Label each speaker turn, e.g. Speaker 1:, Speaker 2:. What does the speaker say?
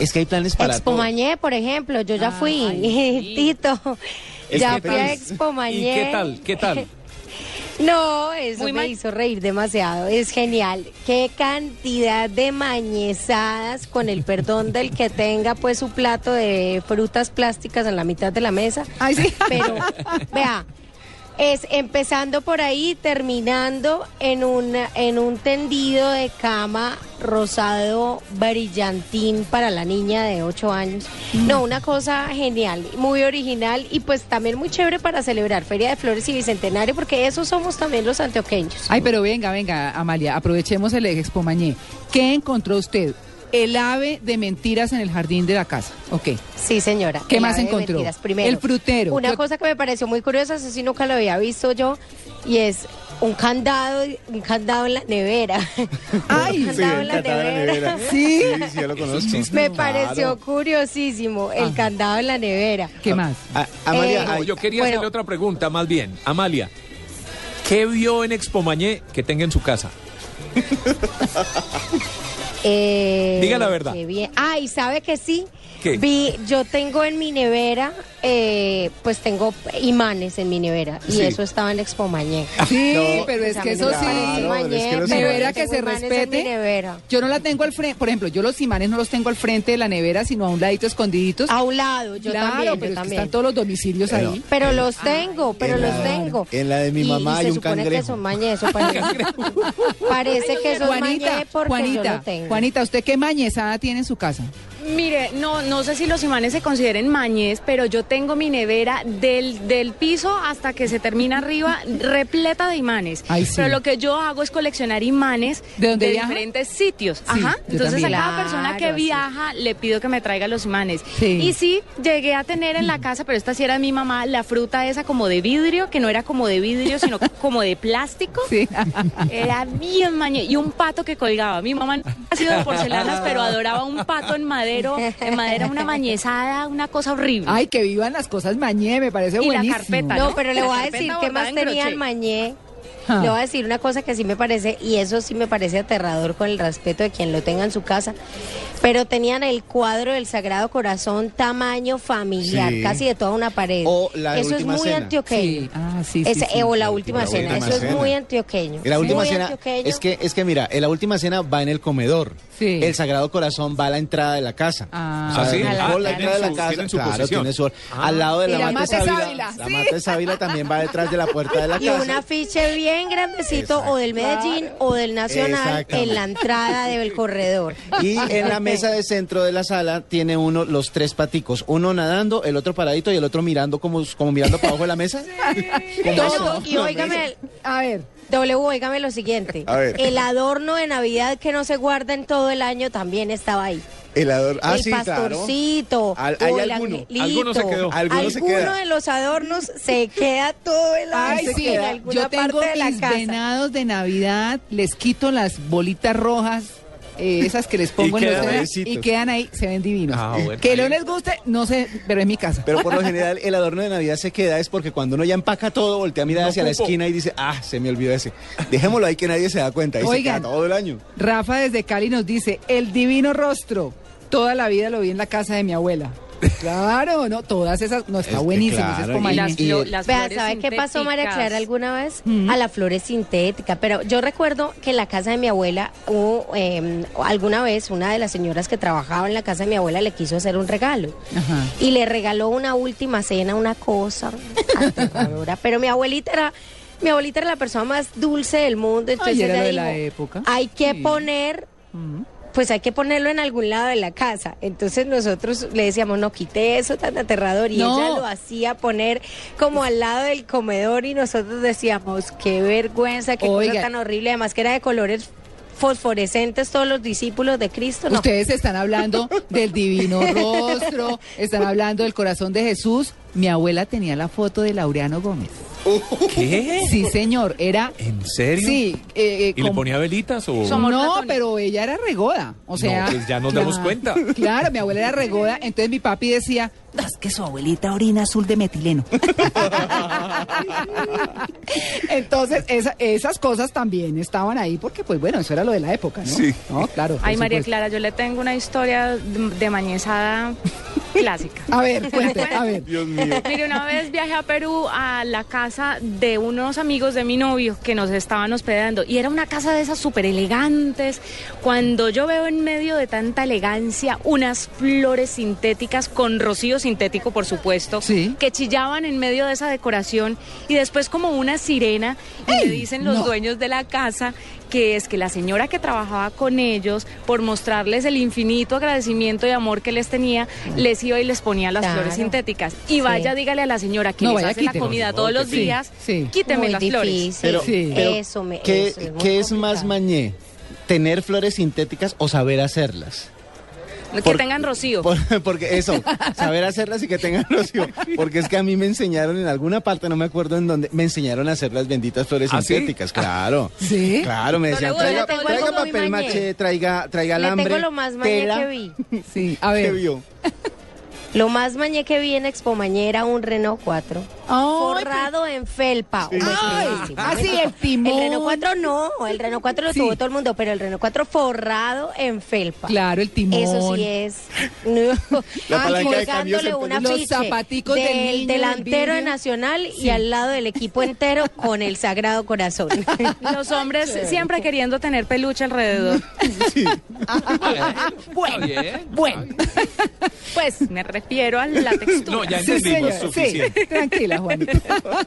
Speaker 1: Es que hay planes para
Speaker 2: Expo
Speaker 1: todo.
Speaker 2: Mañé, por ejemplo, yo ya fui, Tito,
Speaker 1: Es
Speaker 2: ya fui a. Expo Mañé.
Speaker 3: ¿Y qué tal? ¿Qué tal?
Speaker 2: No, eso
Speaker 4: Muy
Speaker 2: me hizo reír demasiado, es genial. Qué cantidad de mañezadas, con el perdón del que tenga pues su plato de frutas plásticas en la mitad de la mesa.
Speaker 4: Ay, sí.
Speaker 2: Pero, vea, es empezando por ahí, terminando en un, en un tendido de cama rosado brillantín para la niña de 8 años. No, una cosa genial, muy original y pues también muy chévere para celebrar Feria de Flores y Bicentenario, porque esos somos también los antioqueños.
Speaker 4: Ay, pero venga, venga, Amalia, aprovechemos el Expo Mañé. ¿Qué encontró usted? El ave de mentiras en el jardín de la casa. Ok.
Speaker 2: Sí, señora.
Speaker 4: ¿Qué
Speaker 2: el
Speaker 4: más encontró?
Speaker 2: Primero,
Speaker 4: El frutero.
Speaker 2: Una
Speaker 4: Yo-
Speaker 2: cosa que me pareció muy curiosa, eso sí nunca lo había visto yo, y es un candado, un candado en la nevera.
Speaker 4: Ay,
Speaker 2: un candado en la nevera.
Speaker 4: Sí.
Speaker 1: sí, yo lo conozco.
Speaker 2: Me pareció curiosísimo el candado en la nevera.
Speaker 4: ¿Qué más?
Speaker 1: A- Amalia,
Speaker 2: Eh,
Speaker 3: No, yo quería
Speaker 2: Bueno.
Speaker 3: hacerle otra pregunta, más bien. Amalia, ¿qué vio en Expo Mañé que tenga en su casa?
Speaker 2: Eh,
Speaker 3: Diga la verdad.
Speaker 2: qué bien. Ay, ¿sabe que sí?
Speaker 3: ¿Qué?
Speaker 2: Vi, yo tengo en mi nevera, eh, pues tengo imanes en mi nevera y
Speaker 3: Sí.
Speaker 2: eso estaba en Expo Mañé.
Speaker 4: Sí,
Speaker 1: No,
Speaker 4: pero es que eso sí.
Speaker 1: Que
Speaker 2: pero
Speaker 4: nevera que se respete. Yo no la tengo al frente, por ejemplo, yo los imanes no los tengo al frente de la nevera, sino a un ladito escondiditos.
Speaker 2: A un lado, yo
Speaker 4: claro,
Speaker 2: también,
Speaker 4: pero
Speaker 2: yo
Speaker 4: es que
Speaker 2: también.
Speaker 4: están todos los domicilios
Speaker 1: Pero-
Speaker 4: ahí.
Speaker 2: Pero los tengo, pero
Speaker 1: en
Speaker 2: los
Speaker 1: la-
Speaker 2: tengo.
Speaker 1: en la de mi
Speaker 2: Y-
Speaker 1: mamá
Speaker 2: y
Speaker 1: hay
Speaker 2: se
Speaker 1: un
Speaker 2: supone que
Speaker 1: cangrejo.
Speaker 2: son mañé, eso parece. parece que son
Speaker 4: Juanita,
Speaker 2: mañé porque
Speaker 4: Juanita,
Speaker 2: yo no tengo.
Speaker 4: Juanita, ¿usted qué mañezada tiene en su casa?
Speaker 5: Mire, no, no sé si los imanes se consideren mañez, pero yo tengo mi nevera del, del piso hasta que se termina arriba repleta de imanes.
Speaker 4: Ay, sí.
Speaker 5: Pero lo que yo hago es coleccionar imanes
Speaker 4: ¿De dónde viaja?
Speaker 5: diferentes sitios.
Speaker 4: Sí,
Speaker 5: Ajá. Entonces a cada persona que
Speaker 2: sí.
Speaker 5: viaja le pido que me traiga los imanes.
Speaker 4: Sí.
Speaker 5: Y sí, llegué a tener en la casa, pero esta sí era de mi mamá, la fruta esa como de vidrio, que no era como de vidrio, sino como de plástico. Era bien mañe. Y un pato que colgaba. Mi mamá ha sido de porcelanas, pero adoraba un pato en madero, en madera, una mañezada, una cosa horrible.
Speaker 4: Ay, que vivan las cosas mañé, me parece
Speaker 5: Y la
Speaker 4: buenísimo.
Speaker 5: carpeta,
Speaker 2: No,
Speaker 5: ¿no?
Speaker 2: pero le
Speaker 5: La
Speaker 2: voy a decir qué
Speaker 5: bordada
Speaker 2: más
Speaker 5: en
Speaker 2: tenía
Speaker 5: crochet.
Speaker 2: el mañé.
Speaker 4: Ah.
Speaker 2: Le voy a decir una cosa que sí me parece, y eso sí me parece aterrador con el respeto de quien lo tenga en su casa, pero tenían el cuadro del Sagrado Corazón tamaño familiar,
Speaker 1: Sí.
Speaker 2: casi de toda una pared.
Speaker 1: O la
Speaker 2: eso es muy
Speaker 1: Cena.
Speaker 2: antioqueño.
Speaker 4: Sí, ah, sí, sí,
Speaker 2: Ese-
Speaker 4: sí.
Speaker 2: eh, o la última
Speaker 1: La
Speaker 2: cena,
Speaker 1: Última
Speaker 2: eso es muy antioqueño.
Speaker 1: En la última
Speaker 2: muy
Speaker 1: cena
Speaker 2: antioqueño.
Speaker 1: es que es que mira, en la última cena va en el comedor.
Speaker 4: Sí.
Speaker 1: El Sagrado Corazón va a la entrada de la casa.
Speaker 4: Ah.
Speaker 1: O sea,
Speaker 3: ¿Ah, sí?
Speaker 1: el
Speaker 3: Ah,
Speaker 1: la entrada de la casa,
Speaker 3: su
Speaker 1: claro,
Speaker 3: posición.
Speaker 1: tiene su-
Speaker 3: Ah.
Speaker 1: al lado de la,
Speaker 4: la
Speaker 1: mate sábila. La
Speaker 4: sí.
Speaker 1: mate sábila también va detrás de la puerta de la
Speaker 2: Y
Speaker 1: casa.
Speaker 2: un afiche bien grandecito o del Medellín o del Nacional en la entrada del corredor.
Speaker 1: Y en la mesa de centro de la sala tiene uno los tres paticos, uno nadando, el otro paradito y el otro mirando como, como mirando para abajo de la mesa.
Speaker 2: No,
Speaker 1: eso.
Speaker 2: y óigame,
Speaker 4: A ver,
Speaker 2: W, óigame lo siguiente.
Speaker 1: A ver.
Speaker 2: El adorno de Navidad que no se guarda en todo el año también estaba ahí.
Speaker 1: El ador- ah,
Speaker 2: el
Speaker 1: sí, claro.
Speaker 2: pastorcito,
Speaker 1: Al- hay
Speaker 2: o el
Speaker 1: alguno.
Speaker 2: angelito.
Speaker 3: Alguno se quedó.
Speaker 1: Alguno se queda.
Speaker 2: de los adornos se queda todo el año
Speaker 4: Ay, sí, yo tengo
Speaker 2: parte de la
Speaker 4: mis
Speaker 2: casa.
Speaker 4: venados de Navidad, les quito las bolitas rojas, eh, esas que les pongo
Speaker 3: Y
Speaker 4: en los
Speaker 3: quedan
Speaker 4: dedos,
Speaker 1: ahí.
Speaker 4: y quedan ahí, se ven divinos.
Speaker 3: Ah, bueno.
Speaker 4: que no les guste, no sé, pero es mi casa.
Speaker 1: Pero por lo general el adorno de Navidad se queda es porque cuando uno ya empaca todo, voltea a mirar
Speaker 3: No
Speaker 1: hacia la esquina y dice, ah, se me olvidó ese. Dejémoslo ahí que nadie se da cuenta. Y se
Speaker 4: Oigan.
Speaker 1: queda todo el año.
Speaker 4: Rafa desde Cali nos dice, el divino rostro, toda la vida lo vi en la casa de mi abuela. Claro, no, todas esas, no,
Speaker 1: Es
Speaker 4: está buenísimo.
Speaker 1: claro,
Speaker 4: es
Speaker 1: y
Speaker 4: como
Speaker 5: Y
Speaker 4: ahí.
Speaker 5: las,
Speaker 1: Y-
Speaker 5: las
Speaker 2: Vea,
Speaker 5: flores
Speaker 2: ¿sabe qué pasó María. Clara alguna vez?
Speaker 4: Ujú.
Speaker 2: A la flores sintética. Pero yo recuerdo que en la casa de mi abuela, hubo, eh, alguna vez una de las señoras que trabajaba en la casa de mi abuela le quiso hacer un regalo.
Speaker 4: Ajá.
Speaker 2: Y le regaló una última cena, una cosa aterradora. Pero mi abuelita era... Mi abuelita era la persona más dulce del mundo, entonces
Speaker 4: Ay, era
Speaker 2: ella
Speaker 4: de
Speaker 2: dijo,
Speaker 4: la época.
Speaker 2: hay que
Speaker 4: Sí.
Speaker 2: poner
Speaker 4: Mm.
Speaker 2: Pues hay que ponerlo en algún lado de la casa. Entonces nosotros le decíamos, no quite eso tan aterrador. Y
Speaker 4: No.
Speaker 2: ella lo hacía poner como al lado del comedor y nosotros decíamos, qué vergüenza, qué
Speaker 4: Oiga.
Speaker 2: cosa tan horrible. Además que era de colores fosforescentes todos los discípulos de Cristo. No.
Speaker 4: Ustedes están hablando del divino rostro, están hablando del corazón de Jesús. Mi abuela tenía la foto de Laureano Gómez.
Speaker 3: ¿Qué?
Speaker 4: Sí, señor, era...
Speaker 3: ¿En serio?
Speaker 4: Sí. eh, eh,
Speaker 3: ¿Y le ponía velitas o...?
Speaker 5: Somos
Speaker 4: no, pero ella era regoda. O sea,
Speaker 3: No, pues ya nos damos cuenta.
Speaker 4: Claro, mi abuela era regoda. Entonces mi papi decía, "No, es que su abuelita orina azul de metileno. Entonces, esa- esas cosas también estaban ahí porque, pues bueno, eso era lo de la época, ¿no?
Speaker 3: Sí.
Speaker 4: No, claro. por
Speaker 5: Ay, María
Speaker 4: supuesto.
Speaker 5: Clara, yo le tengo una historia de de mañezada clásica.
Speaker 4: A ver, cuente, a ver.
Speaker 1: Dios mío.
Speaker 5: Mire, una vez viajé a Perú a la casa de unos amigos de mi novio que nos estaban hospedando y era una casa de esas súper elegantes. Cuando yo veo en medio de tanta elegancia unas flores sintéticas con rocío sintético, por supuesto,
Speaker 4: Sí.
Speaker 5: que chillaban en medio de esa decoración y después como una sirena y me dicen los
Speaker 4: no.
Speaker 5: dueños de la casa que es que la señora que trabajaba con ellos, por mostrarles el infinito agradecimiento y amor que les tenía, les iba y les ponía las
Speaker 2: Claro.
Speaker 5: flores sintéticas. Y
Speaker 2: Sí.
Speaker 5: vaya, dígale a la señora que
Speaker 4: No,
Speaker 5: les
Speaker 4: vaya,
Speaker 5: hace la
Speaker 4: quítelo.
Speaker 5: comida todos los
Speaker 1: sí.
Speaker 5: días,
Speaker 4: Sí.
Speaker 5: quíteme
Speaker 2: Muy
Speaker 5: las flores.
Speaker 2: difícil.
Speaker 1: Pero,
Speaker 4: Sí.
Speaker 1: pero
Speaker 2: Eso me-
Speaker 1: ¿qué,
Speaker 2: eso es
Speaker 1: qué es más mañé? ¿Tener flores sintéticas o saber hacerlas?
Speaker 5: Que
Speaker 1: Por-
Speaker 5: tengan rocío.
Speaker 1: Por- porque eso, saber hacerlas y que tengan rocío. Porque es que a mí me enseñaron en alguna parte, no me acuerdo en dónde, me enseñaron a hacer las benditas flores
Speaker 3: ¿Ah, sí?
Speaker 1: sintéticas, claro.
Speaker 4: ¿Sí?
Speaker 1: Claro, me decían,
Speaker 5: le
Speaker 1: traiga, traiga papel maché, traiga, traiga
Speaker 2: Le
Speaker 1: alambre.
Speaker 2: tengo lo más mañé
Speaker 1: tela.
Speaker 2: que vi.
Speaker 4: Sí, a
Speaker 1: ¿Qué
Speaker 4: ver.
Speaker 1: vio?
Speaker 2: Lo más mañé que vi en Expo Mañé era un Renault 4.
Speaker 4: Ay,
Speaker 2: forrado en felpa.
Speaker 1: Sí.
Speaker 4: Ay, así el timón.
Speaker 2: El Renault 4 no, el Renault 4 lo
Speaker 4: Sí.
Speaker 2: tuvo todo el mundo, pero el Renault 4 forrado en felpa.
Speaker 4: Claro, el timón.
Speaker 2: Eso sí es. No.
Speaker 1: La
Speaker 2: Ay, colgándole
Speaker 1: en
Speaker 2: un
Speaker 4: Los zapaticos del
Speaker 2: del
Speaker 4: niño, del
Speaker 2: delantero de. Nacional
Speaker 4: Sí.
Speaker 2: y al lado del equipo entero con el Sagrado Corazón.
Speaker 5: Los hombres siempre queriendo tener peluche alrededor.
Speaker 3: Bueno, bien.
Speaker 4: Bueno,
Speaker 5: Pues me refiero a la textura.
Speaker 3: No, ya
Speaker 4: sí,
Speaker 3: entendimos
Speaker 4: sí.
Speaker 3: suficiente.
Speaker 4: Tranquila, Juanita.